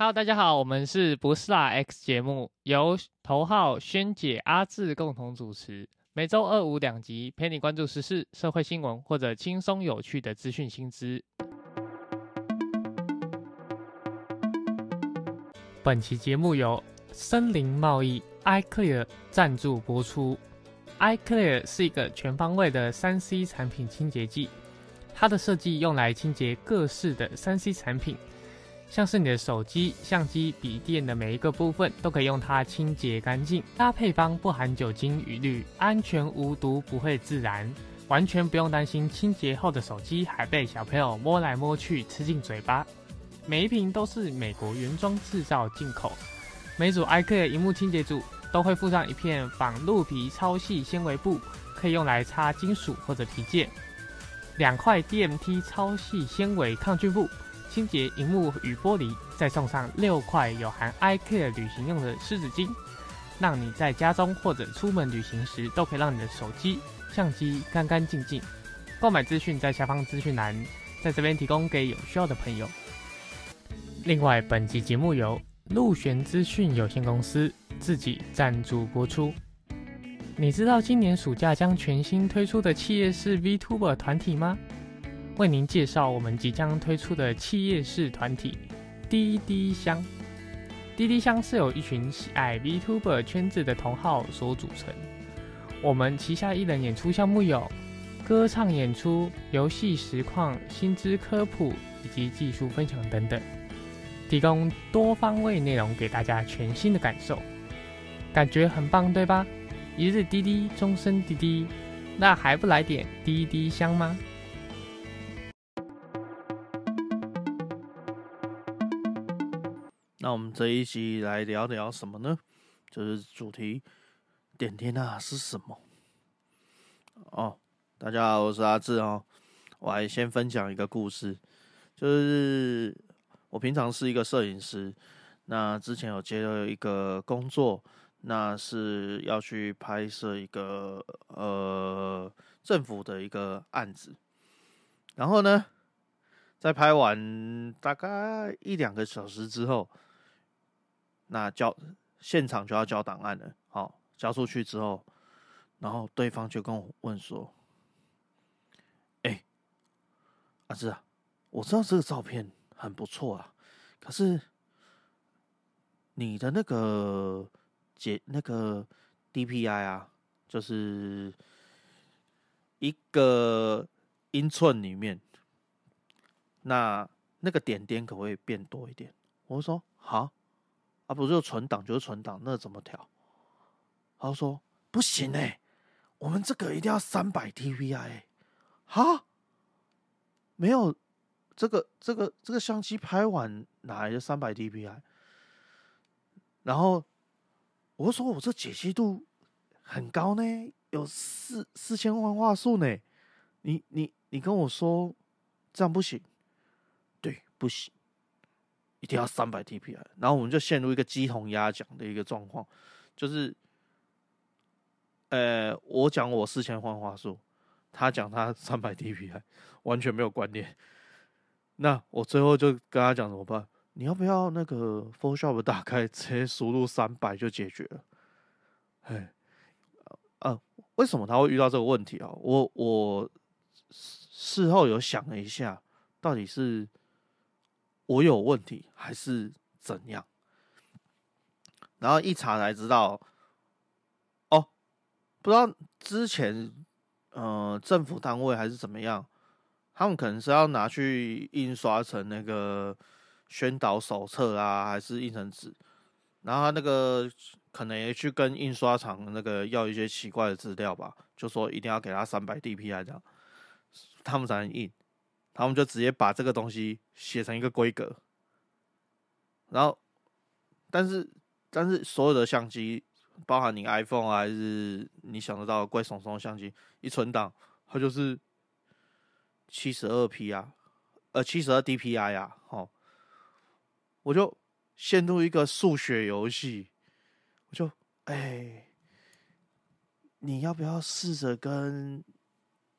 Hello，大家好，我们是不是啦 X 节目，由头号萱姐、阿志共同主持，每周二五两集，陪你关注时事、社会新闻或者轻松有趣的资讯新知。本期节目由森林贸易 iClear 赞助播出。iClear 是一个全方位的三 C 产品清洁剂，它的设计用来清洁各式的三 C 产品。像是你的手机、相机、笔电的每一个部分，都可以用它清洁干净。它配方不含酒精与氯，安全无毒，不会自燃，完全不用担心清洁后的手机还被小朋友摸来摸去吃进嘴巴。每一瓶都是美国原装制造进口。每组 iCare 荧幕清洁组都会附上一片仿鹿皮超细纤维布，可以用来擦金属或者皮件。两块 DMT 超细纤维抗菌布。清洁荧幕与玻璃，再送上六块有含 iCare 旅行用的湿纸巾，让你在家中或者出门旅行时，都可以让你的手机、相机干干净净。购买资讯在下方资讯栏，在这边提供给有需要的朋友。另外，本集节目由陆璇资讯有限公司自己赞助播出。你知道今年暑假将全新推出的企业式 VTuber 团体吗？为您介绍我们即将推出的企业式团体滴滴香。滴滴香是由一群喜爱 VTuber 圈子的同好所组成。我们旗下艺人演出项目有歌唱演出、游戏实况、薪资科普以及技术分享等等，提供多方位内容给大家全新的感受，感觉很棒，对吧？一日滴滴，终身滴滴，那还不来点滴滴香吗？那我们这一集来聊聊什么呢？就是主题点点啊是什么？哦，大家好，我是阿志哦。我还先分享一个故事，就是我平常是一个摄影师，那之前有接到一个工作，那是要去拍摄一个呃政府的一个案子，然后呢，在拍完大概一两个小时之后。那交现场就要交档案了，好，交出去之后，然后对方就跟我问说：“哎，阿志啊，我知道这个照片很不错啊，可是你的那个解那个 DPI 啊，就是一个英寸里面，那那个点点可不可以变多一点？”我说：“好。”啊，不是存档就是存档，那怎么调？他说不行哎，我们这个一定要三百 DPI。哈，没有这个这个这个相机拍完哪来的三百 DPI？然后我说我这解析度很高呢，有四四千万画素呢。你你你跟我说这样不行？对，不行。一定要三百 TPI，然后我们就陷入一个鸡同鸭讲的一个状况，就是，呃，我讲我四千万画素，他讲他三百 TPI，完全没有关联。那我最后就跟他讲怎么办？你要不要那个 Photoshop 打开，直接输入三百就解决了？哎，呃，为什么他会遇到这个问题啊？我我事后有想了一下，到底是。我有问题还是怎样？然后一查才知道，哦，不知道之前呃政府单位还是怎么样，他们可能是要拿去印刷成那个宣导手册啊，还是印成纸，然后他那个可能也去跟印刷厂那个要一些奇怪的资料吧，就说一定要给他三百 DPI 这样，他们才能印。他们就直接把这个东西写成一个规格，然后，但是但是所有的相机，包含你 iPhone 啊还是你想得到的贵松松相机，一存档它就是七十二 P 啊，呃七十二 DPI 啊，哦，我就陷入一个数学游戏，我就哎，你要不要试着跟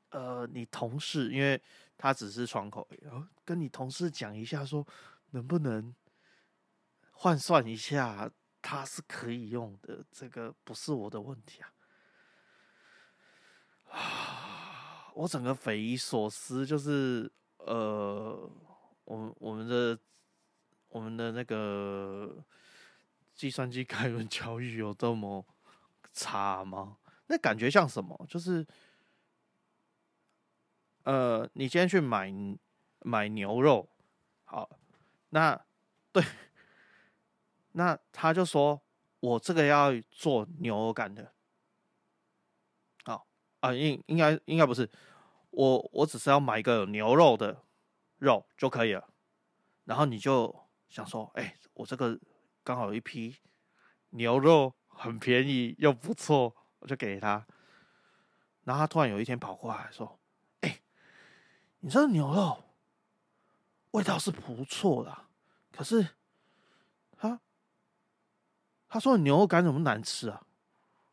呃你同事，因为。他只是窗口，然后跟你同事讲一下，说能不能换算一下，它是可以用的，这个不是我的问题啊。啊，我整个匪夷所思，就是呃，我我们的我们的那个计算机开源教育有这么差吗？那感觉像什么？就是呃，你今天去买买牛肉，好，那对，那他就说我这个要做牛肉干的。好啊，应应该应该不是，我我只是要买一个牛肉的肉就可以了，然后你就想说，哎，我这个刚好有一批牛肉很便宜又不错，我就给他，然后他突然有一天跑过来说，你这牛肉味道是不错的，可是他他说牛肉干怎么难吃啊？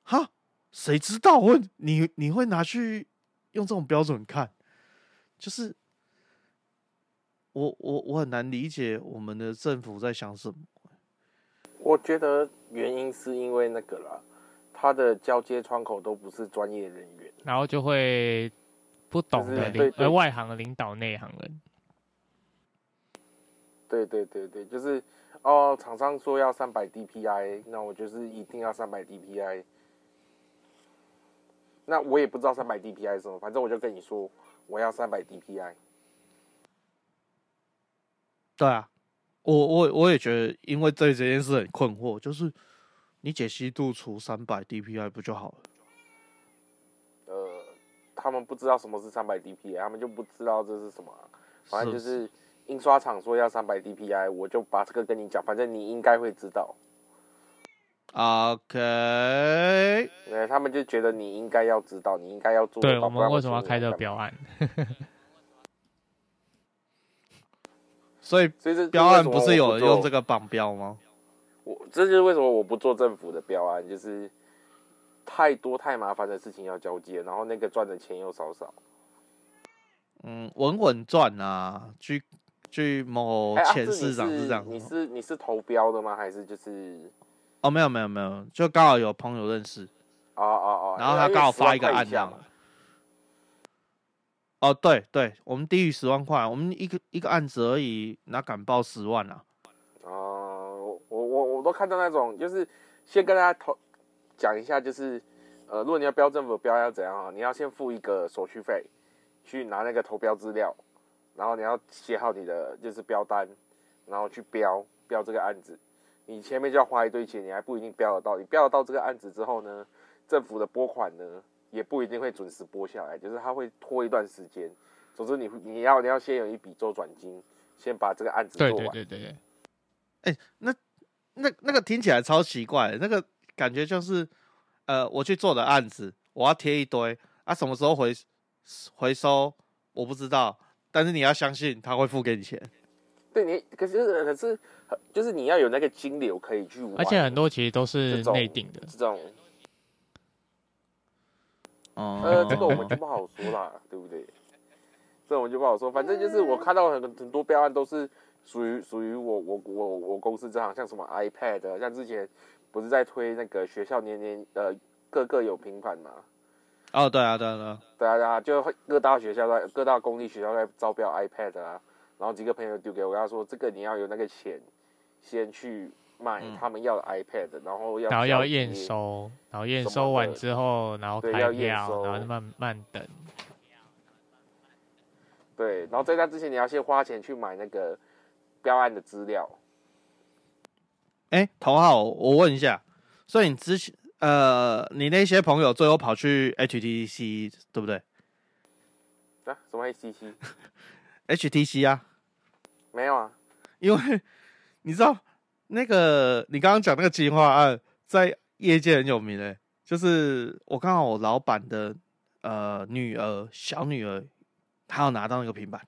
哈？谁知道？我你你会拿去用这种标准看？就是我我我很难理解我们的政府在想什么。我觉得原因是因为那个啦，他的交接窗口都不是专业人员，然后就会不懂的领呃外行的领导内行人。对对对对，就是哦，厂商说要三百 DPI，那我就是一定要三百 DPI。那我也不知道三百 DPI 是什么，反正我就跟你说我要三百 DPI。对啊，我我我也觉得，因为对这件事很困惑，就是你解析度除三百 DPI 不就好了？呃，他们不知道什么是三百 DPI，他们就不知道这是什么。反正就是印刷厂说要三百 DPI，我就把这个跟你讲，反正你应该会知道。OK，对，他们就觉得你应该要知道，你应该要做。对我们为什么要开这个标案？所以，所以这标案不是有人用这个绑标吗？我这就是为什么我不做政府的标案，就是太多太麻烦的事情要交接，然后那个赚的钱又少少。嗯，稳稳赚啊！据据某前市长是这样，你是你是投标的吗？还是就是？哦，没有没有没有，就刚好有朋友认识，哦哦哦，然后他刚好发一个案量，哦对对，我们低于十万块，我们一个一个案子而已，哪敢报十万啊？哦，我我我都看到那种，就是先跟大家投讲一下，就是呃，如果你要标政府标要怎样啊？你要先付一个手续费，去拿那个投标资料，然后你要写好你的就是标单，然后去标标这个案子。你前面就要花一堆钱，你还不一定标得到。你标得到这个案子之后呢，政府的拨款呢也不一定会准时拨下来，就是他会拖一段时间。总之，你你要你要先有一笔周转金，先把这个案子做完。对对对对。哎，那那那个听起来超奇怪，那个感觉就是，呃，我去做的案子，我要贴一堆啊，什么时候回回收我不知道，但是你要相信他会付给你钱。对你，可是可是。就是你要有那个金流可以去玩，而且很多其实都是内定的这种。哦，呃，这个我们就不好说啦，对不对？这我们就不好说。反正就是我看到很很多标案都是属于属于我我我我公司这行，像什么 iPad，像之前不是在推那个学校年年呃各个有平板嘛？哦，对啊，对啊，对啊，对啊，就各大学校在各大公立学校在招标 iPad 啊，然后几个朋友丢给我，跟他说这个你要有那个钱。先去买他们要的 iPad，然后要然后要验收，然后验收完之后，然后开票，然后慢慢等。对，然后在那之前，你要先花钱去买那个标案的资料。哎，头号，我问一下，所以你之前呃，你那些朋友最后跑去 HTC 对不对？啊？什么 HTC？HTC 啊？没有啊，因为。你知道那个你刚刚讲那个计划案在业界很有名诶，就是我刚好我老板的呃女儿小女儿，她要拿到那个平板，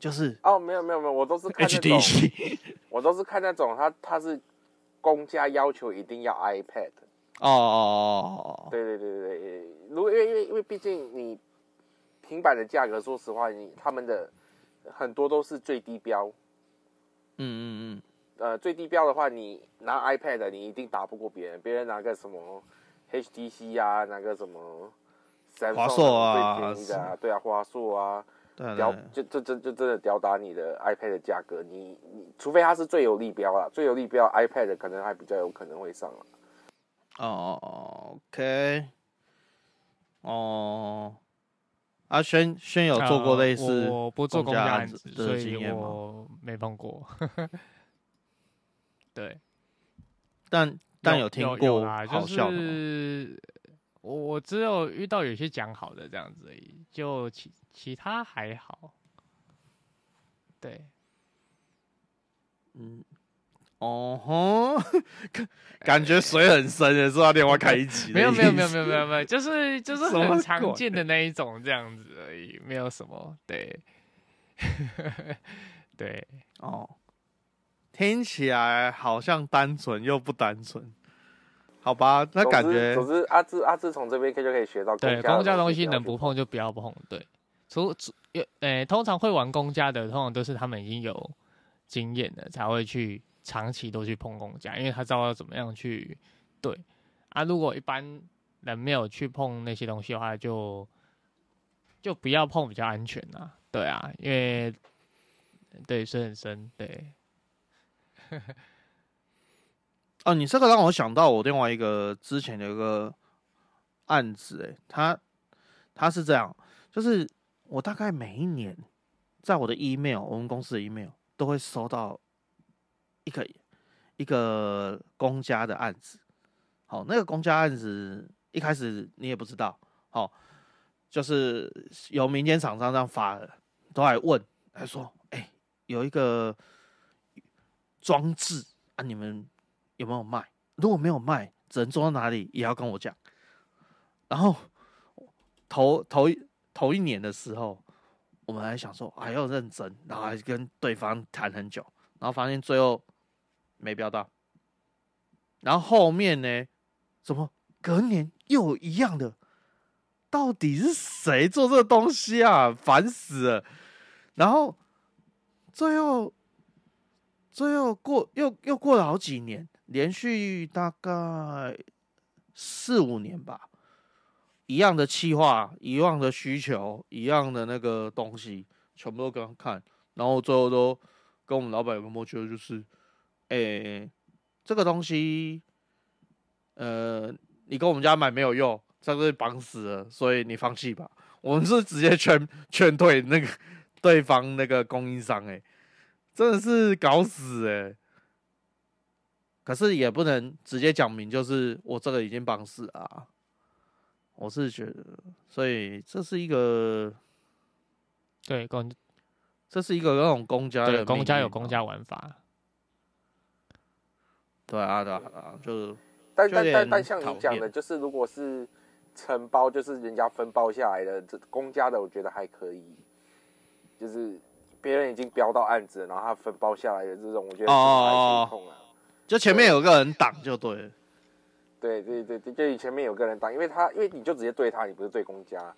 就是哦没有没有没有，我都是看 HTC，我都是看那种他他是公家要求一定要 iPad，哦哦哦，对对对对对，如果因为因为因为毕竟你平板的价格，说实话你他们的很多都是最低标。嗯嗯嗯，呃最低标的话，你拿 iPad 你一定打不过别人，别人拿个什么 HTC 啊，拿个什么华硕啊，对啊，华硕啊，对吊就就就就真的吊打你的 iPad 的价格，你你除非它是最有利标啦，最有利标 iPad 可能还比较有可能会上了。哦，OK，哦，阿轩轩有做过类似、呃我不做公家家案子，的所以经验吗我没碰过。对，但但有听过，就好笑的吗？是我我只有遇到有些讲好的这样子而已，就其其他还好。对，嗯，哦吼，感感觉水很深的，是要另外开一集没有没有没有没有没有没有，就是就是很常鬼见的那一种这样子而已，没有什么对，对，哦，听起来好像单纯又不单纯，好吧？那感觉总之阿志阿志从这边可以就可以学到对，公公家东西西能不碰就不要碰。对，除除有诶，通常会玩公家的，通常都是他们已经有经验的，才会去长期都去碰公家，因为他知道要怎么样去对啊。如果一般人没有去碰那些东西的话，就就不要碰比较安全啊。对啊，因为对水很深，对哦，你这个让我想到我另外一个之前的一个案子，诶，他他是这样，就是我大概每一年在我的 email，我们公司的 email 都会收到一个一个公家的案子。好，那个公家案子一开始你也不知道，好，就是由民间厂商这样发的，都来问，来说，哎、有一个装置啊，你们有没有卖？如果没有卖，只能做到哪里，也要跟我讲。然后头头头一年的时候，我们还想说还要认真，然后还跟对方谈很久，然后发现最后没标到。然后后面呢，怎么隔年又一样的？到底是谁做这个东西啊？烦死了！然后最后最后过又又过了好几年，连续大概四五年吧，一样的企划，一样的需求，一样的那个东西，全部都给他看，然后最后都跟我们老板有个默契，就是，诶、这个东西，呃，你跟我们家买没有用，这个绑死了，所以你放弃吧。我们是直接劝劝退那个对方那个供应商、诶，真的是搞死诶。可是也不能直接讲明，就是我这个已经帮死啊。我是觉得，所以这是一个，对公这是一个那种公家的对公家有公家玩法，对啊，对啊，对啊，就是但但但但像你讲的，就是如果是承包，就是人家分包下来的，这公家的我觉得还可以，就是别人已经标到案子，然后他分包下来的这种，我觉得是哦还可以控啊。就前面有个人挡就对了。对对对对，就你前面有个人挡，因为他因为你就直接对他，你不是对公家。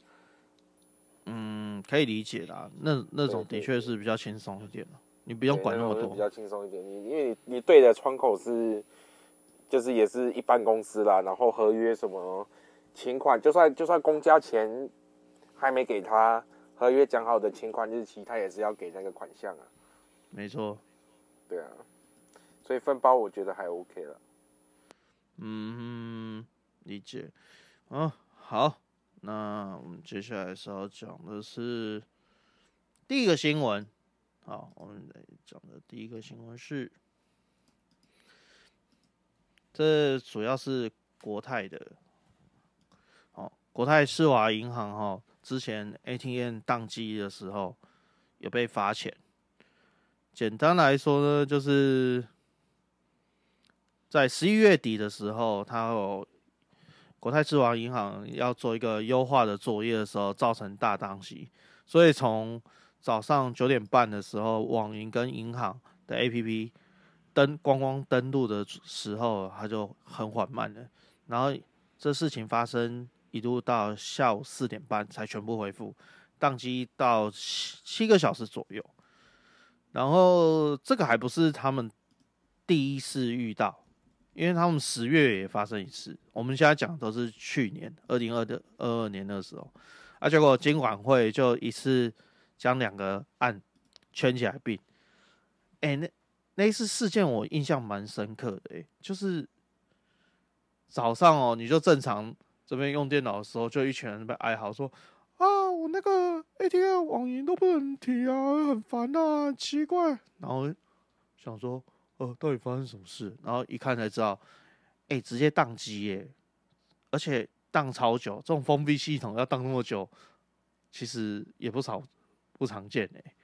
嗯，可以理解啦，那那种的确是比较轻松一点的，你不用管那么多。比较轻松一点。你因为你你对的窗口是，就是也是一般公司啦，然后合约什么请款，就算就算公家钱还没给他，合约讲好的请款日期，他也是要给那个款项啊。没错，对啊，所以分包我觉得还 OK 了。嗯，理解。啊，好，那我们接下来是要讲的是第一个新闻。好，我们来讲的第一个新闻是，这主要是国泰的。哦，国泰世华银行哈、之前 ATM 宕机的时候有被罚钱。简单来说呢，就是在十一月底的时候，它有国泰世华银行要做一个优化的作业的时候，造成大宕机，所以从早上九点半的时候，网银跟银行的 APP 登光光登录的时候，它就很缓慢的。然后这事情发生一度到下午四点半才全部恢复，宕机到七七个小时左右。然后这个还不是他们第一次遇到，因为他们十月也发生一次。我们现在讲都是去年二零二的二二年那时候，啊，结果监管会就一次将两个案圈起来并。哎，那那一次事件我印象蛮深刻的，哎，就是早上哦，你就正常这边用电脑的时候，就一群人被哀嚎说。啊，我那个 ATM 网银都不能提啊，很烦啊，很奇怪。然后想说，呃，到底发生什么事？然后一看才知道，哎，直接宕机耶，而且宕超久。这种封闭系统要宕那么久，其实也不少不常见哎。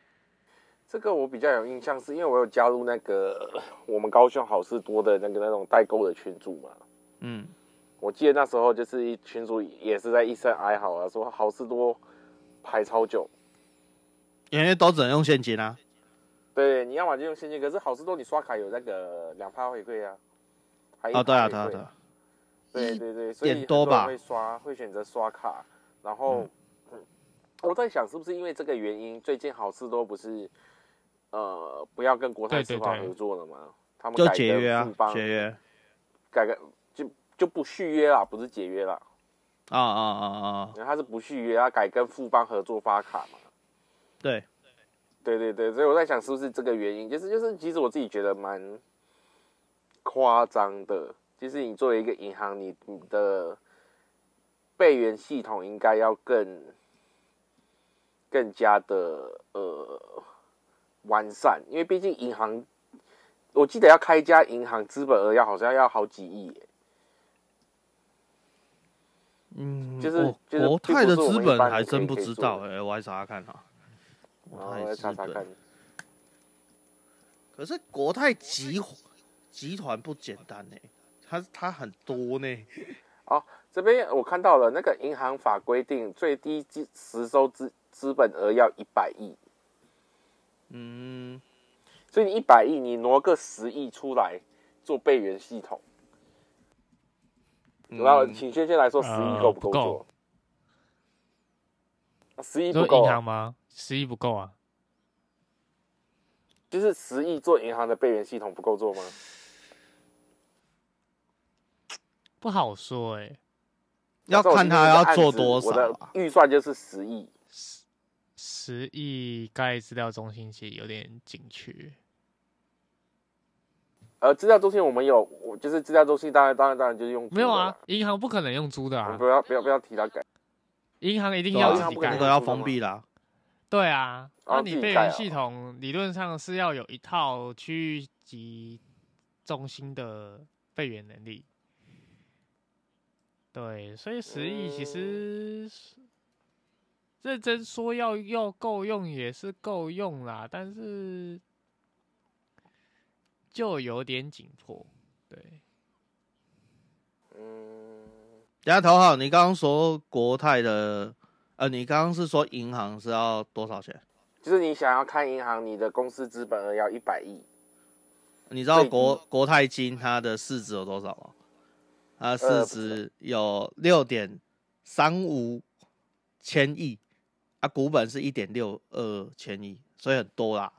这个我比较有印象，是因为我有加入那个我们高雄好事多的那个那种代购的群组嘛。嗯。我记得那时候就是一群主也是在一声哀嚎啊，说好事多排超久，因为都只能用现金啊。对，你要么就用现金，可是好事多你刷卡有那个两趴回馈啊。哦，对啊，对啊，对啊。对对对，所以很多人会刷，会选择刷卡。然后，我在想是不是因为这个原因，最近好事多不是呃不要跟国泰世华合作了吗？他们就解约啊，解约，改个。就就不续约了，不是解约了。啊啊啊啊！他是不续约，他改跟富邦合作发卡嘛。对，对对对，所以我在想是不是这个原因，就是就是，其实我自己觉得蛮夸张的。就是你作为一个银行，你你的备援系统应该要更更加的呃完善，因为毕竟银行，我记得要开一家银行，资本额要好像要好几亿。嗯，就是国泰的资本还真不知道哎，我还查查看哈。国泰资本，可是国泰集集团不简单呢，它它很多呢。哦，这边我看到了，那个银行法规定最低资实收资资本额要一百亿。嗯，所以你一百亿，你挪个十亿出来做备援系统。然后，请轩轩来说，十亿够不够做？十亿不够银行吗？十亿不够啊！就是十亿做银行的备援系统不够做吗？不好说哎，要看他要做多少。预算就是十亿，十十亿盖资料中心其实有点紧缺。呃，资料中心我们有，我就是资料中心，当然当然当然就是用没有啊，银行不可能用租的啊，不要不要不要提他改，银行一定要自己改，都要封闭啦。对啊，那你备援系统理论上是要有一套区域级中心的备援能力。对，所以十亿其实认真说要要够用也是够用啦，但是。就有点紧迫，对。嗯，丫头好，你刚刚说国泰的，呃，你刚刚是说银行是要多少钱？就是你想要看银行，你的公司资本额要一百亿。你知道国国泰金它的市值有多少吗？它市值有六点三五千亿，啊，股本是一点六二千亿，所以很多啦。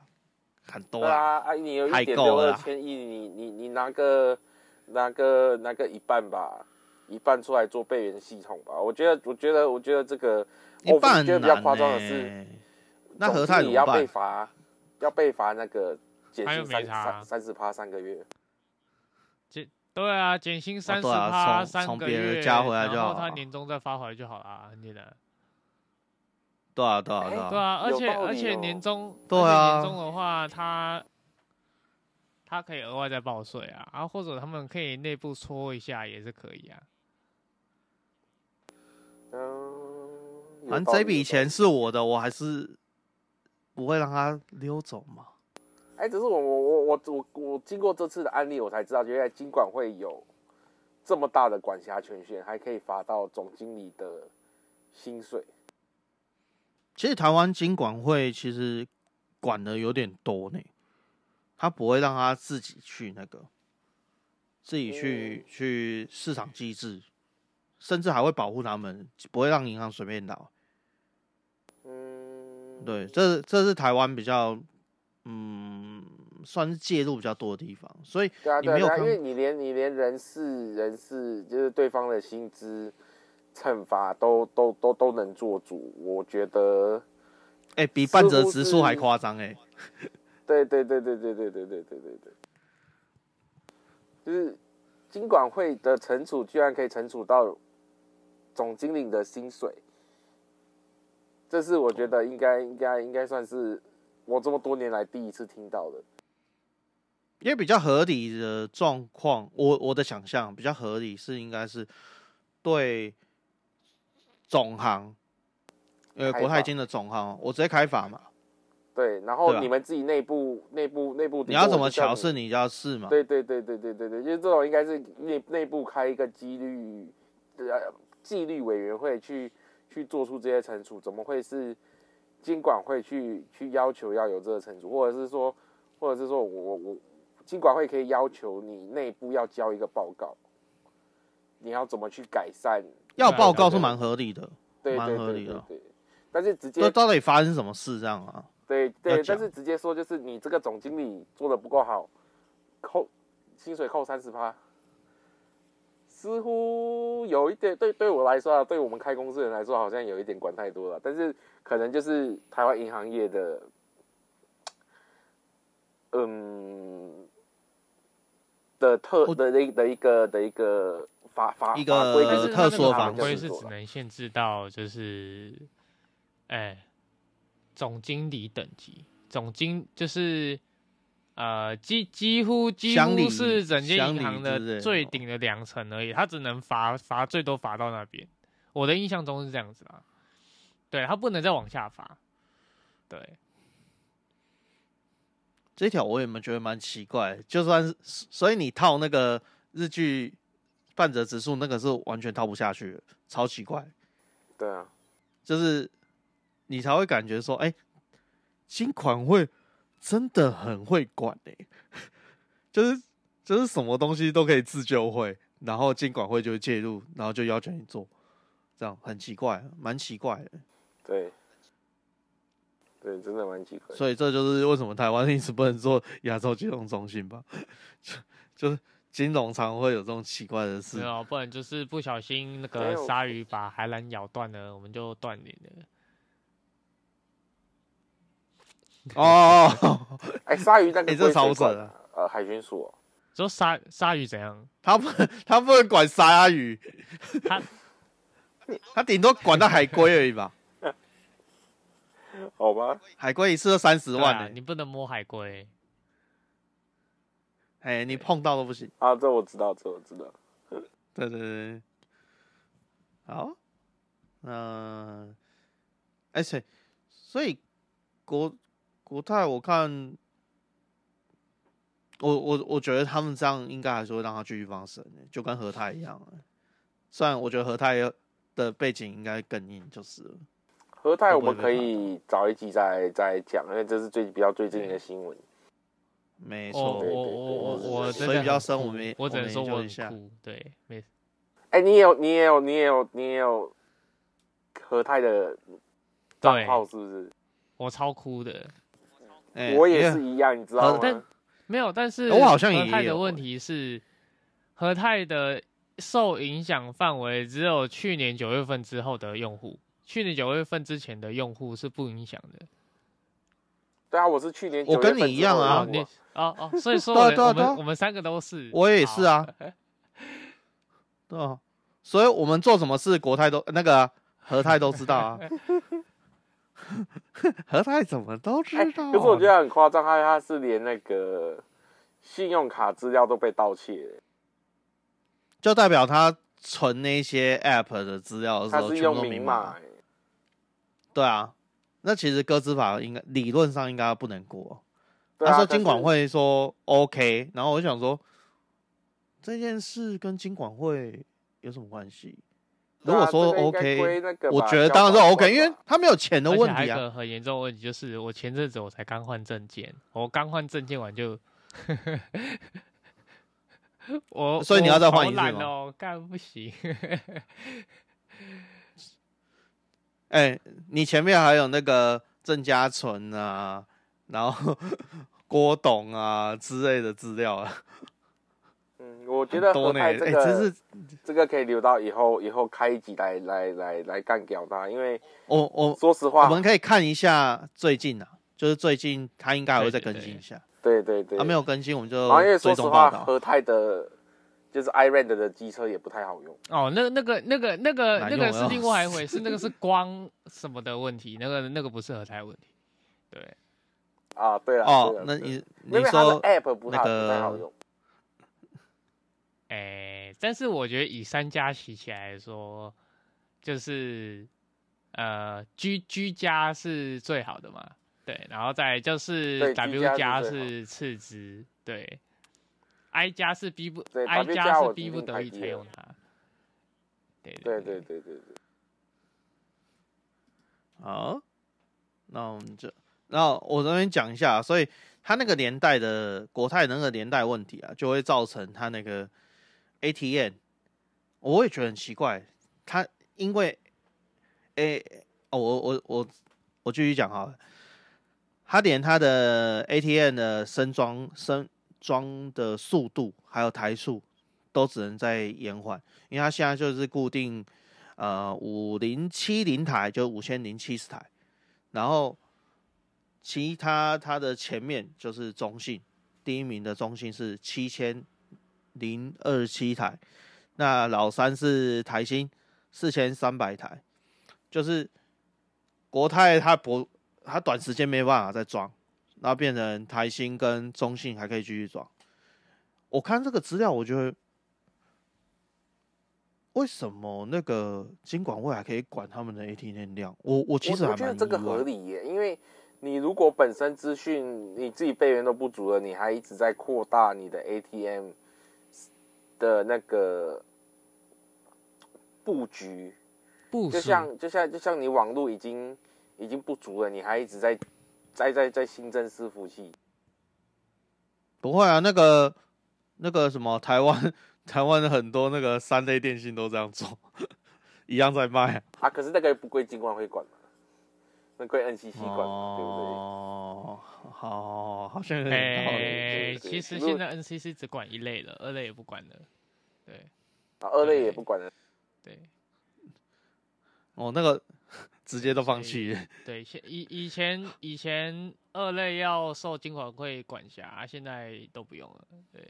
很多啦！啊，你有一点六二千亿，你你你拿个拿个拿个一半吧，一半出来做备援系统吧。我觉得，我觉得，我觉得这个一半觉得比较夸张的是，那何太你要被罚，要被罚那个减薪三三三十趴三个月。减对啊，减薪三十趴三个月，加回来然后他年终再发回来就好了，很简单。对啊，对啊，对啊，对啊，而且而且年终，对啊，年终的话，他他可以额外再报税啊，然后或者他们可以内部搓一下也是可以啊。反正这笔钱是我的，我还是不会让他溜走嘛。哎，只是我我我我我我经过这次的案例，我才知道，原来金管会有这么大的管辖权限，还可以罚到总经理的薪水。其实台湾金管会其实管的有点多呢，他不会让他自己去那个，自己去去市场机制，甚至还会保护他们，不会让银行随便倒。嗯，对，这这是台湾比较嗯算是介入比较多的地方，所以对啊，对啊，对啊，你没有看因为你连你连人事人事就是对方的薪资惩罚都都都都能做主，我觉得，哎、比半折直数还夸张哎。对对对对对对对对对对对，就是金管会的惩处居然可以惩处到总经理的薪水，这是我觉得应该应该应该算是我这么多年来第一次听到的。因为比较合理的状况，我我的想象比较合理是应该是对总行，呃，国泰金的总行，我直接开罚嘛。对，然后你们自己内部内部内部，你要怎么调调试，你就要试嘛。对对对对对对对，就是这种应该是内内部开一个纪律呃纪律委员会去去做出这些惩处，怎么会是经管会去去要求要有这个惩处，或者是说，或者是说我我经管会可以要求你内部要交一个报告，你要怎么去改善？要报告是蛮合理的。蛮对对对合理的但是直接这到底发生什么事这样啊？对对，但是直接说就是你这个总经理做的不够好，扣薪水扣三十趴，似乎有一点对对我来说啊，对我们开公司的人来说好像有一点管太多了，但是可能就是台湾银行业的，嗯的特的的一的一个的一个法法一法规个就是但是那个特殊的法规是只能限制到就是，哎、总经理等级，总经就是呃几几乎几乎是整间银行的的最顶的两层而已，他只能罚罚最多罚到那边。我的印象中是这样子啦，对他不能再往下罚，对。这条我也蛮觉得蛮奇怪，就算是所以你套那个日剧半折指数，那个是完全套不下去的，超奇怪。对啊，就是你才会感觉说，哎、新款会真的很会管哎、就是就是什么东西都可以自救会，然后监管会就介入，然后就要求你做，这样很奇怪，蛮奇怪的。对，对，真的蛮奇怪。所以这就是为什么台湾一直不能做亚洲金融中心吧？就就是金融常会有这种奇怪的事没。有，不然就是不小心那个鲨鱼把海缆咬断了，我们就断联了。哦，哎，鲨鱼那个哎这超扯的管啊呃，海巡署哦。说鲨鲨鱼怎样？他不他不能管鲨鱼，他他顶多管到海龟而已吧？好吧，海龟一次都三十对万呢、啊你不能摸海龟。哎、你碰到都不行。啊，这我知道，这我知道。对对对，好，嗯，而且，所以国国泰，我看，我我我觉得他们这样应该还是会让他继续放生的，就跟和泰一样啊。虽然我觉得和泰的背景应该更硬，就是了和泰我们可以早一集再再讲，因为这是最比较最近的新闻。没错。我我我水比较深我酷们我只能说研究一下对，没哎，你也有，你也有，你也有，你也有和泰的账，号是不是？我超酷的。哎我也是一样，你知道和吗？没有，但是我好像也和泰的问欸题是，和泰的受影响范围只有去年九月份之后的用户，去年九月份之前的用户是不影响的。对啊，我是去年我跟9月份你一样啊你哦哦，所以说 我们我们三个都是，我也是。啊，对啊，所以我们做什么事，国泰都那个啊和泰都知道啊。和泰怎么都知哎，道、啊？可是我觉得很夸张，他他是连那个信用卡资料都被盗窃了，就代表他存那些 App 的资料的时候，全部是用明都码对啊，那其实歌资法应该理论上应该不能过。他说金管会说 OK，然后我就想说这件事跟金管会有什么关系？如果说 OK，、我吧觉得当然是 OK，因为他没有钱的问题啊。有一个很严重的问题就是，我前阵子我才刚换证件，我刚换证件完就，我所以你要再换一次我好懒吗哦，干不行。哎、你前面还有那个郑家纯啊，然后 郭董啊之类的资料啊。嗯，我觉得和多呢，哎、泰这个、这是这个可以留到以后以后开一集来来来来干掉他，因为我我说实话，我们可以看一下最近啊，就是最近他应该还会再更新一下。对对对，他、没有更新，我们就然后因为说实话，踪报道。和泰的就是 iRand 的机车也不太好用。哦，那那个那个那个那个是另外一回事，那个是光什么的问题，那个那个不是合泰问题。对，啊，对了，哦那你因你为它的说 App 不太、那个不太好用。哎，但是我觉得以三家起起来说，就是呃居居家是最好的嘛，对，然后再就是 W 加是次之，对，I 加是逼不 I 加是逼不得已才用它。对对对对对对对，好，那我们就，那我这边讲一下，所以他那个年代的国泰那个年代问题啊，就会造成他那个 ATM，我也觉得很奇怪，他因为，诶、哦，我我我我继续讲好了，他连他的 ATM 的升装升装的速度还有台数都只能在延缓，因为他现在就是固定。呃五零七零台就五千零七十台，然后其他它的前面就是中信，第一名的中性是七千零二十七台，那老三是台新四千三百台，就是国泰它不它短时间没办法再装，然后变成台新跟中信还可以继续装。我看这个资料，我觉得为什么那个金管会还可以管他们的 ATM 量？我我其实还觉得这个合理耶，因为你如果本身资讯你自己备源都不足了，你还一直在扩大你的 ATM 的那个布局，就像就像就像你网络已经已经不足了，你还一直在在在在新增伺服器，不会啊，那个那个什么台湾 台湾的很多那个三类电信都这样做，一样在卖啊。啊，可是那个不归金管会管嘛，那归 NCC 管嘛，对不对？哦，好，好像有点道理。其实现在 NCC 只管一类了，二类也不管了。对啊，二类也不管了，对哦，那个 直接都放弃了。对，现以以前以前二类要受金管会管辖，啊现在都不用了。对，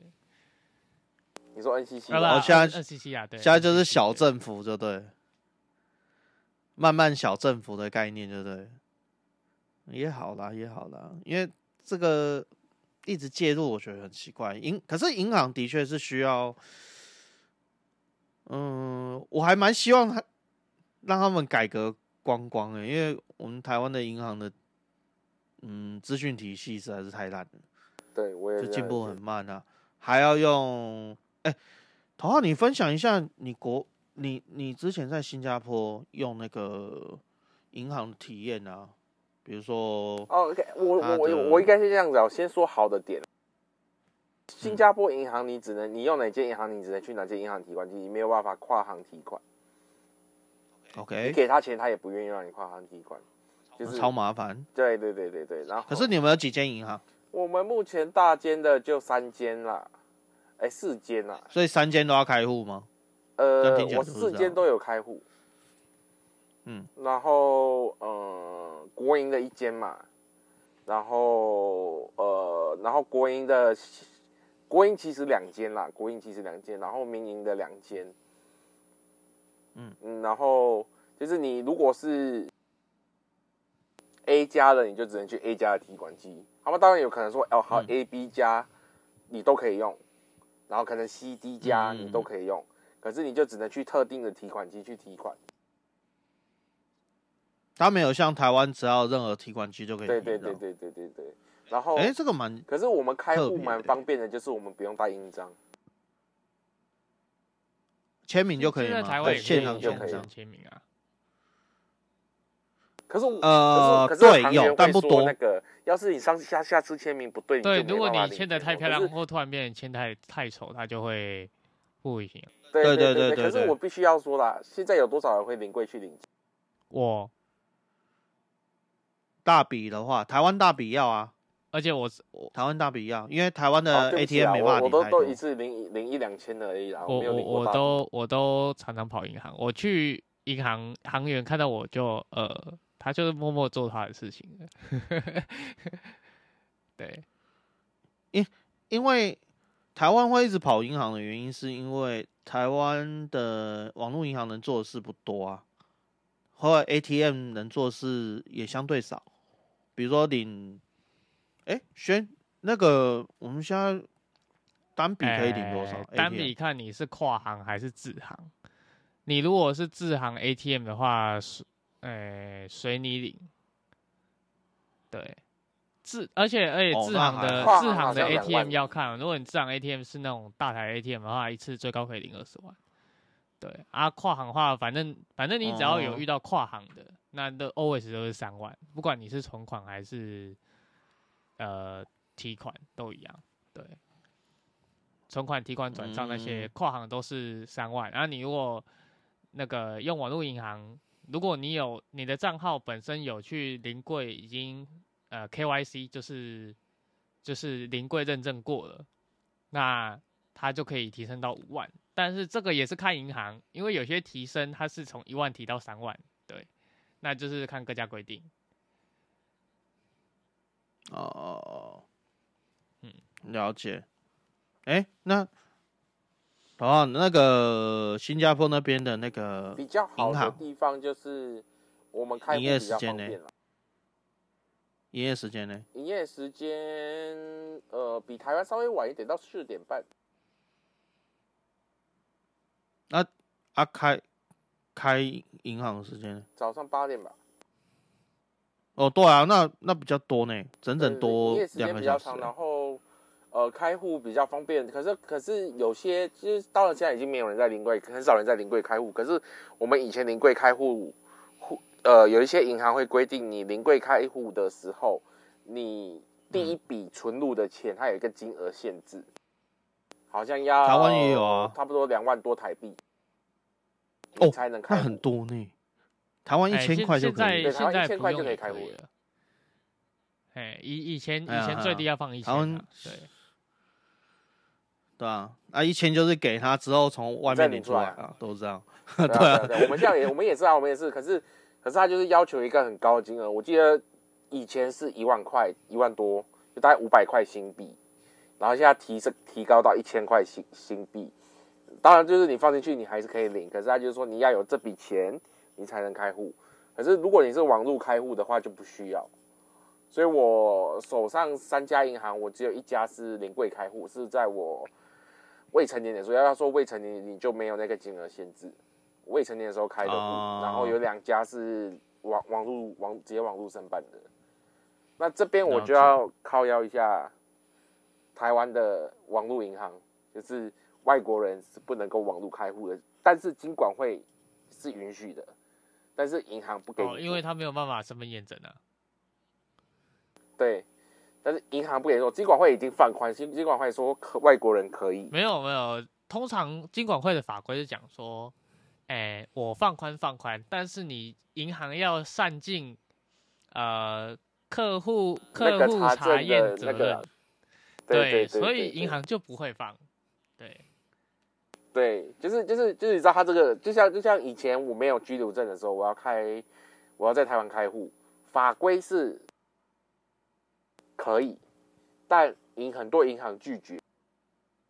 你说 NCC 哦现在 NCC 啊，对，现在就是小政府，就对，慢慢小政府的概念，就对，也好啦，也好啦，因为这个一直介入，我觉得很奇怪。银可是银行的确是需要，嗯，我还蛮希望他让他们改革光光的，因为我们台湾的银行的，嗯，资讯体系实在是太烂了。对我也就是进步很慢啊，还要用哎，头号，你分享一下你国你你之前在新加坡用那个银行的体验啊，比如说哦，OK，我我我我应该是这样子啊，我先说好的点。嗯新加坡银行，你只能你用哪间银行，你只能去哪间银行提款机，你没有办法跨行提款。你 OK 你给他钱，他也不愿意让你跨行提款，就是超麻烦，对对对对对。然后，可是你们有几间银行？我们目前大间的就三间啦，哎，四间啦。所以三间都要开户吗？呃我四间都有开户。嗯，然后呃，国营的一间嘛，然后呃，然后国营的国营其实两间啦，国营其实两间，然后民营的两间。嗯嗯，然后就是你如果是 A 加的，你就只能去 A 加的提款机。他们当然有可能说，哦，好、嗯 a B 加你都可以用，然后可能 C、D 加嗯你都可以用，可是你就只能去特定的提款机去提款。他没有像台湾，只要任何提款机就可以。对对对。对对对对。然后，哎，这个蛮可是我们开户蛮方便的，就是我们不用带印章。签名就可以吗？现在台湾也现场就可以签名啊。可是我，呃对有行会但不多说那个，要是你上次下下次签名不对，对，如果你签的太漂亮，或突然变成签太太丑，他就会不行。对对对对。对对对可是我必须要说啦，现在有多少人会临柜去领钱？我大笔的话，台湾大笔要啊，而且我是我台湾大笔要，因为台湾哦的 ATM 啊没办法我我都。都一次零零一两千而已啦，我我我都我都常常跑银行，我去银行行员看到我就呃，他就是默默做他的事情了。对，因为台湾会一直跑银行的原因，是因为台湾的网络银行能做的事不多啊，后来 ATM 能做事也相对少。比如说领，哎、轩，那个我们现在单笔可以领多少呃单笔看你是跨行还是自行。你如果是自行 ATM 的话，是呃随你领。对，自而且而且哦自行的、自行的 ATM 要看，如果你自行 ATM 是那种大台 ATM 的话，一次最高可以领二十万。对啊，跨行的话，反正反正你只要有哦遇到跨行的，那都 always 都是三万，不管你是存款还是呃提款都一样。对，存款、提款、转账那些嗯跨行都是三万。然后你如果那个用网络银行，如果你有你的账号本身有去临柜已经呃 KYC 就是就是临柜认证过了，那它就可以提升到五万。但是这个也是看银行，因为有些提升它是从一万提到三万，对，那就是看各家规定。哦哦哦，嗯了解。哎、那，哦，那个新加坡那边的那个比较好的地方就是我们开户营业时间呢。营业时间呢？营业时间呃比台湾稍微晚一点，到四点半。啊，开开银行的时间？早上八点吧，哦，对啊，那那比较多呢，整整多业时两间比较长，个小时欸。然后呃开户比较方便。可是可是有些就是到了现在已经没有人在临柜，很少人在临柜开户。可是我们以前临柜开户户呃有一些银行会规定，你临柜开户的时候，你第嗯一笔存入的钱它有一个金额限制，好像要台湾也有啊差不多两万多台币，哦你才能开。那很多呢，台湾一千块就可以对台湾1000现在不块就可以开户了以以前以前最低要放一千对。对啊，啊一千就是给他之后从外面领领出来啊，都这样。对啊，对啊，对啊，我们这样也，我们也是啊，我们也是。可是，可是他就是要求一个很高的金额。我记得以前是一万块，一万多，就大概五百块新币，然后现在提升提高到一千块新新币。当然，就是你放进去，你还是可以领。可是他就是说，你要有这笔钱，你才能开户。可是如果你是网络开户的话，就不需要。所以我手上三家银行，我只有一家是临柜开户，是在我未成年的时候。要说未成年，你就没有那个金额限制。未成年的时候开的户，哦然后有两家是网网络网直接网络申办的。那这边我就要靠邀一下台湾的网络银行，就是外国人是不能够网络开户的，但是金管会是允许的，但是银行不给你哦，因为他没有办法身份验证啊。对，但是银行不给你做，金管会已经放宽，金金管会说可外国人可以，没有没有，通常金管会的法规是讲说，哎、我放宽放宽，但是你银行要善尽呃客户那客户个查验责任，对对，所以对对银行就不会放。对，对，就是就是就是你知道他这个，就像就像以前我没有居留证的时候，我要开，我要在台湾开户，法规是可以，但银很多银行拒绝。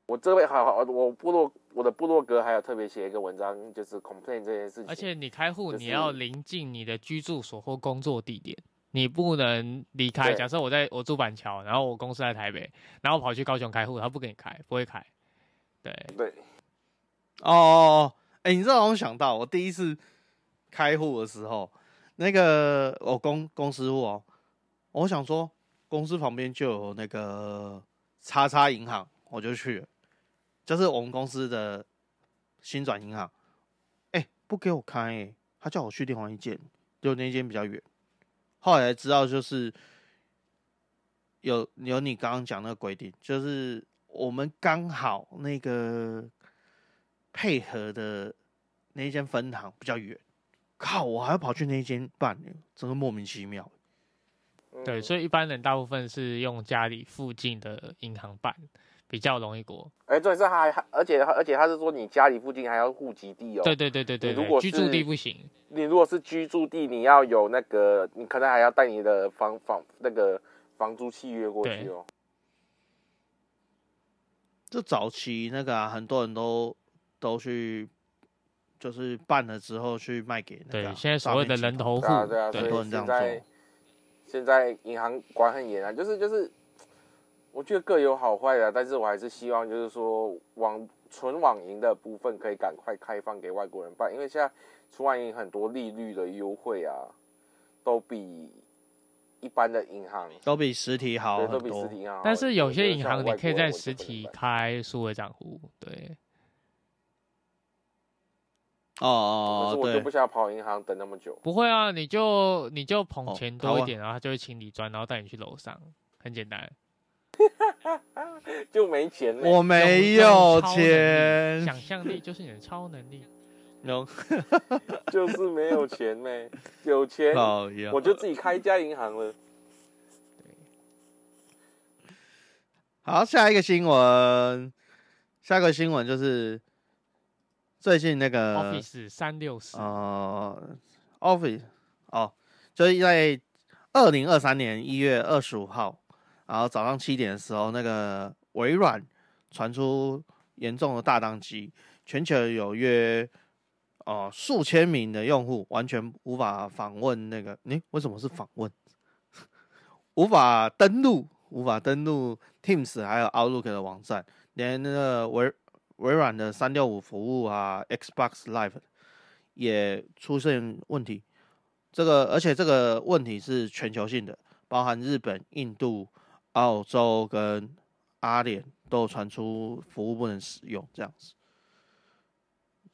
我这位好好，我部落我的部落格还有特别写一个文章，就是 complain 这件事情。而且你开户就是你要临近你的居住所或工作地点，你不能离开。假设我在我住板桥，然后我公司在台北，然后我跑去高雄开户，他不给你开，不会开。对，对，哦哦哦，哎、你这让我想到我第一次开户的时候，那个我公公司户哦，我想说公司旁边就有那个叉叉银行，我就去了，就是我们公司的新转银行，哎、不给我开、欸，他叫我去另外一间，就那间比较远，后来才知道就是有有你刚刚讲那个规定，就是我们刚好那个配合的那一间分行比较远，靠，我还要跑去那一间办，真的莫名其妙。嗯，对，嗯所以一般人大部分是用家里附近的银行办，比较容易过。哎，重点是他还，而且而且他是说你家里附近还要户籍地哦。对对对对对如果居住地不行。你如果是居住地，你要有那个，你可能还要带你的房房那个房租契约过去哦。就早期那个啊，很多人都都去，就是办了之后去卖给那个啊、对，现在所谓的人头户对啊，对啊，所对以很多人这样现在做现在银行管很严啊，就是就是，我觉得各有好坏的，但是我还是希望就是说网纯网银的部分可以赶快开放给外国人办，因为现在纯网银很多利率的优惠啊，都比一般的银行都比实体好很多。都比实体好。但是有些银行你可以在实体开数位账户，对哦哦哦，对可是我就不，想跑银行等那么久。不会啊，你就你就捧哦钱多一点，然后他就会请你砖，然后带你去楼上，很简单。就没钱了。我没有钱，想象力就是你的超能力。有 就是没有钱呗，有钱好，我就自己开一家银行了。好，下一个新闻，下一个新闻就是最近那个 Office 三六四，哦，Office 哦，就是在二零二三年一月二十五号，然后早上七点的时候，那个微软传出严重的大宕机，全球有约哦、呃数千名的用户完全无法访问那个，你、为什么是访问？无法登录，无法登录 Teams 还有 Outlook 的网站，连那个微微软的三六五服务啊，Xbox Live 也出现问题。这个而且这个问题是全球性的，包含日本、印度、澳洲跟阿联都传出服务不能使用这样子。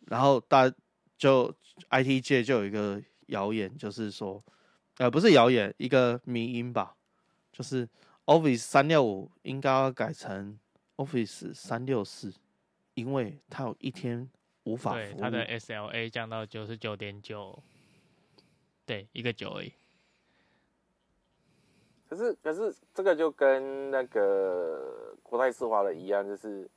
然后大就 IT 界就有一个谣言，就是说，呃，不是谣言，一个迷因吧，就是 Office 三六五应该要改成 Office 三六四，因为它有一天无法服务。对它的 SLA 降到九十九点九，对，一个九而已。可是可是这个就跟那个国泰世华的一样，就是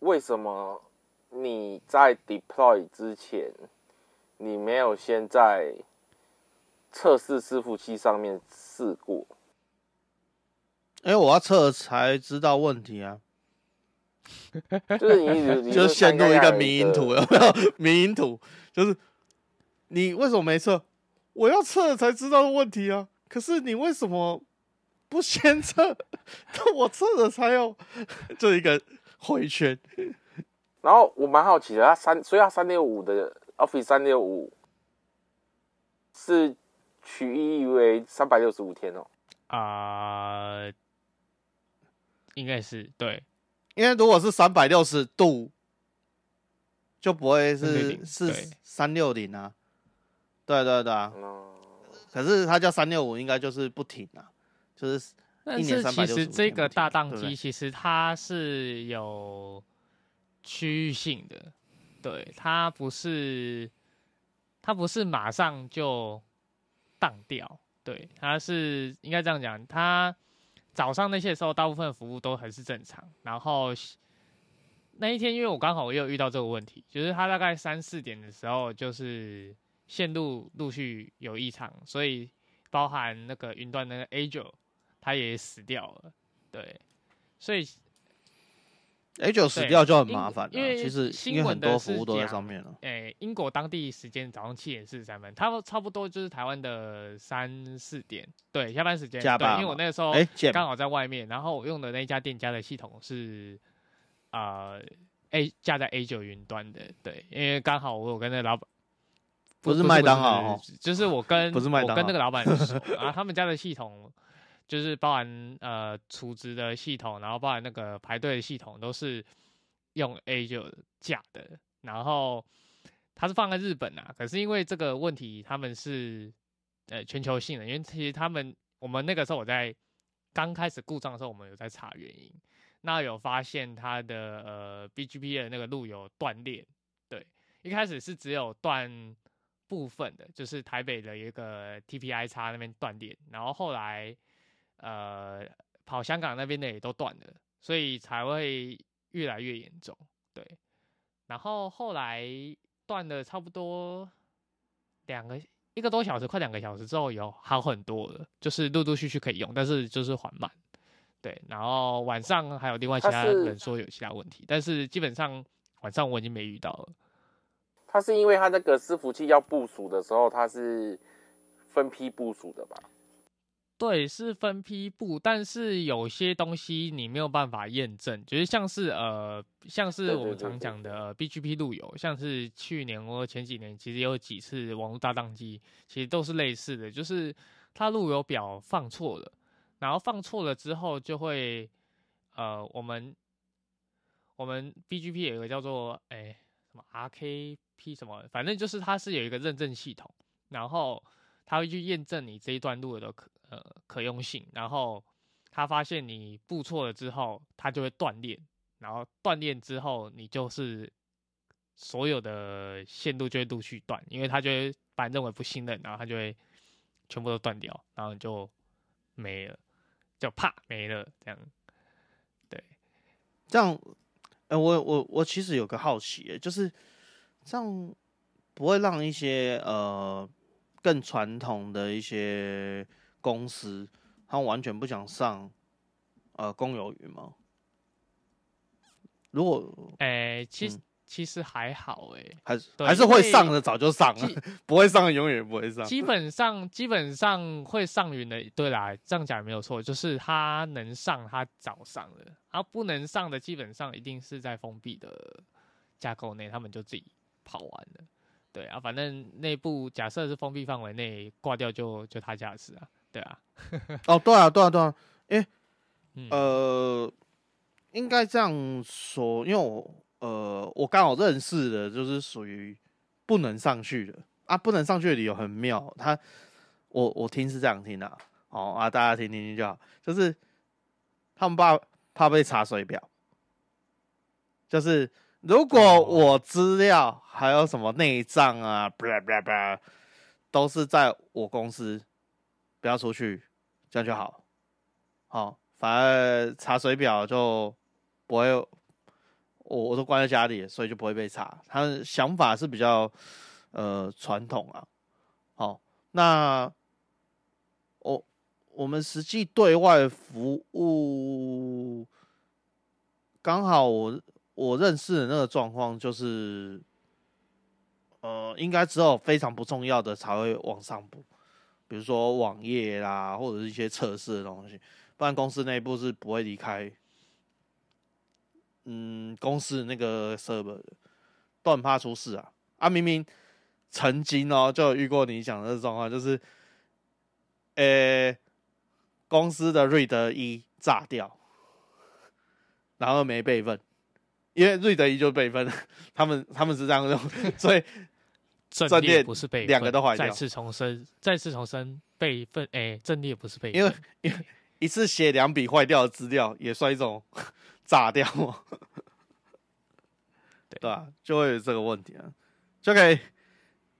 为什么你在 deploy 之前，你没有先在测试伺服器上面试过？因为我要测才知道问题啊，就是你就陷入一个迷迷因图，有没有？迷因图就是你为什么没测？我要测才知道问题啊。可是你为什么不先测？那我测了才有，就一个回圈。然后我蛮好奇的，它三所以它三六五的 Office 三六五是取意为三百六十五天哦。啊、应该是对，因为如果是三百六十度，就不会是360是三六零啊。对对对啊，嗯，可是它叫三六五，应该就是不停啊，就是但是其实365这个大宕机，其实它是有区域性的，对，它不是它不是马上就当掉，对，它是应该这样讲，它早上那些时候大部分服务都还是正常，然后那一天因为我刚好也有遇到这个问题，就是他大概三四点的时候就是线路陆续有异常，所以包含那个云端那个 A 九。它也死掉了，对，所以 A 九死掉就很麻烦了。因为其实新因为很闻的是多服务都在上面了。诶、英国当地时间早上七点四十三分，差不差不多就是台湾的三四点，对，下班时间。对，加班因为我那个时候哎，刚好在外面，然后我用的那家店家的系统是呃 A 架在 A 九云端的，对，因为刚好我有跟那老板。不是麦当劳哦就是我跟 不是麦当劳我跟那个老板熟，然 后他们家的系统就是包含呃储值的系统，然后包含那个排队的系统都是用 A 九架的，然后它是放在日本啊，可是因为这个问题他们是呃全球性的，因为其实他们我们那个时候我在刚开始故障的时候，我们有在查原因，那有发现它的呃 BGP 的那个路由断裂，对，一开始是只有断部分的，就是台北的一个 TPI 叉那边断电，然后后来呃跑香港那边的也都断了，所以才会越来越严重。对，然后后来断了差不多两个一个多小时，快两个小时之后有好很多了，就是陆陆续续可以用，但是就是缓慢。对，然后晚上还有另外其他人说有其他问题，但是基本上晚上我已经没遇到了。它是因为它那个伺服器要部署的时候，它是分批部署的吧？对，是分批布，但是有些东西你没有办法验证，就是像是呃，像是我们常讲的 BGP 路由，像是去年或前几年其实有几次网络大宕机，其实都是类似的，就是它路由表放错了。然后放错了之后，就会，呃，我们我们 BGP 有一个叫做哎什么 RKP 什么，反正就是它是有一个认证系统，然后它会去验证你这一段路的可呃可用性，然后它发现你步错了之后，它就会断链，然后断链之后，你就是所有的线路就会陆续断，因为它就会把你认为不信任，然后它就会全部都断掉，然后就没了。就啪没了，这样，对，这样，哎，我我我其实有个好奇，就是这样不会让一些呃更传统的一些公司，他完全不想上呃公有云吗？如果，哎，其实。其实还好哎，还是还是会上的，早就上了，不会上的永远不会上。基本上基本上会上云的，对啦，这样讲没有错，就是他能上，他早上了；，他不能上的，基本上一定是在封闭的架构内，他们就自己跑完了。对啊，反正内部假设是封闭范围内挂掉，就就他家事啊，对啊。哦，对啊，对啊，对啊，哎，呃，应该这样说，因为我。呃，我刚好认识的，就是属于不能上去的啊，不能上去的理由很妙。他，我我听是这样听的，哦啊，大家听听听就好。就是他们怕怕被查水表，就是如果我资料还有什么内脏啊，不啦不啦不啦，都是在我公司，不要出去，这样就好。好，反而查水表就不会。我我都关在家里，所以就不会被查。他的想法是比较呃传统啊。好，那我我们实际对外服务，刚好我我认识的那个状况就是，呃，应该只有非常不重要的才会往上补，比如说网页啦，或者是一些测试的东西，不然公司内部是不会离开。嗯，公司那个 server 都很怕出事啊！啊，明明曾经哦，就有遇过你讲的状况，就是，呃，公司的瑞德一炸掉，然后没备份，因为瑞德一就备份，他们他们是这样用，所以阵列不是备份，两个都坏掉。再次重申，再次重申，备份，哎，阵列不是备份，因为因为一次写两笔坏掉的资料也算一种。炸掉吗？对吧？就会有这个问题啊，就可以，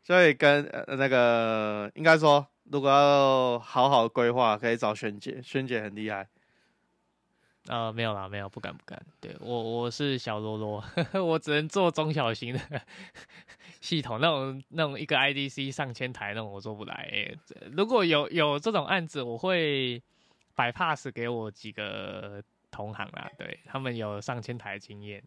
就可以跟呃那个，应该说，如果要好好规划，可以找萱姐，萱姐很厉害。呃，没有啦，没有，不敢不敢。对我，我是小罗罗，我只能做中小型的 系统，那种那种一个 IDC 上千台那种，我做不来。如果有有这种案子，我会摆 pass 给我几个。同行啦，对他们有上千台经验，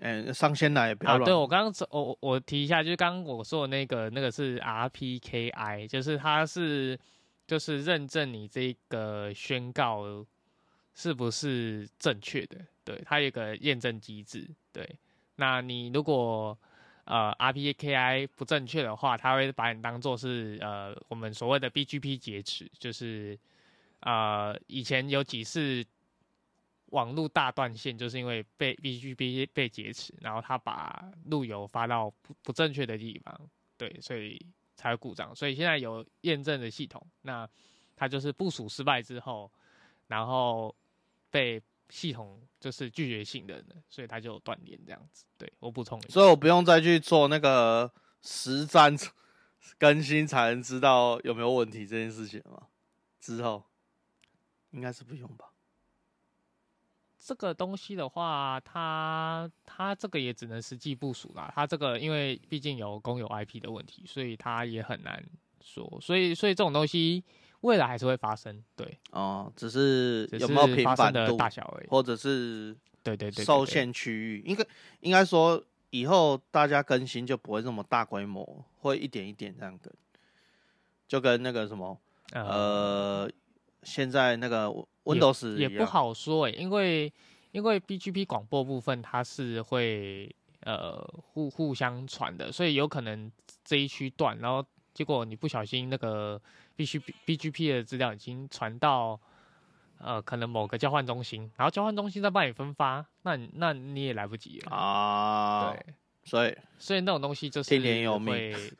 嗯，上千台也不要对我刚刚我我提一下，就是刚刚我说的那个那个是 RPKI，就是它是就是认证你这个宣告是不是正确的，对，它有个验证机制，对，那你如果呃 RPKI 不正确的话，它会把你当做是呃我们所谓的 BGP 劫持，就是呃以前有几次。网络大断线，就是因为被 BGP 被劫持，然后他把路由发到不不正确的地方，对，所以才会故障。所以现在有验证的系统，那它就是部署失败之后，然后被系统就是拒绝信任的，所以他就断联这样子。对我补充一下，所以我不用再去做那个实战 更新才能知道有没有问题这件事情吗？之后应该是不用吧？这个东西的话，它它这个也只能实际部署啦。它这个因为毕竟有公有 IP 的问题，所以它也很难说。所以所以这种东西未来还是会发生，对，哦，只是有没有频是发生的，大小而已。或者是对对对受限区域，应该应该说以后大家更新就不会这么大规模，会一点一点这样更，就跟那个什么呃呃，现在那个 Windows 也不，好说诶、因为因为 BGP 广播部分它是会呃互互相传的，所以有可能这一区断，然后结果你不小心那个 BGP BGP 的资料已经传到呃可能某个交换中心，然后交换中心再帮你分发，那你那你也来不及了。啊，对，所以所以那种东西就是听天由命会，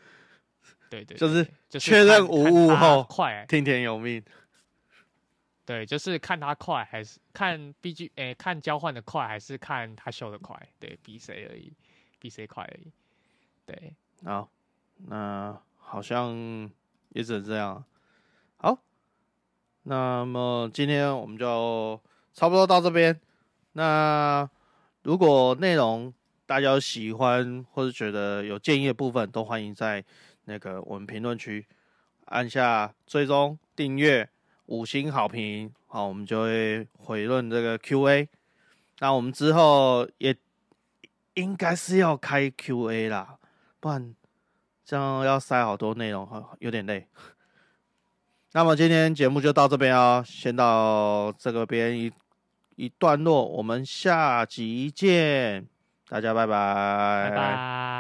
对对，就是就是确认看无误后快听天由命对，就是看它快还是看 B G 诶、看交换的快还是看它秀的快，对比谁而已，比谁快而已。对，好，那好像也只能这样。好，那么今天我们就差不多到这边。那如果内容大家有喜欢或者觉得有建议的部分，都欢迎在那个我们评论区按下追踪、订阅、五星好评，好，我们就会回论这个 Q&A。那我们之后也应该是要开 Q&A 啦，不然这样要塞好多内容，好有点累。那么今天节目就到这边哦，先到这个边一一段落，我们下集见，大家拜拜，拜拜。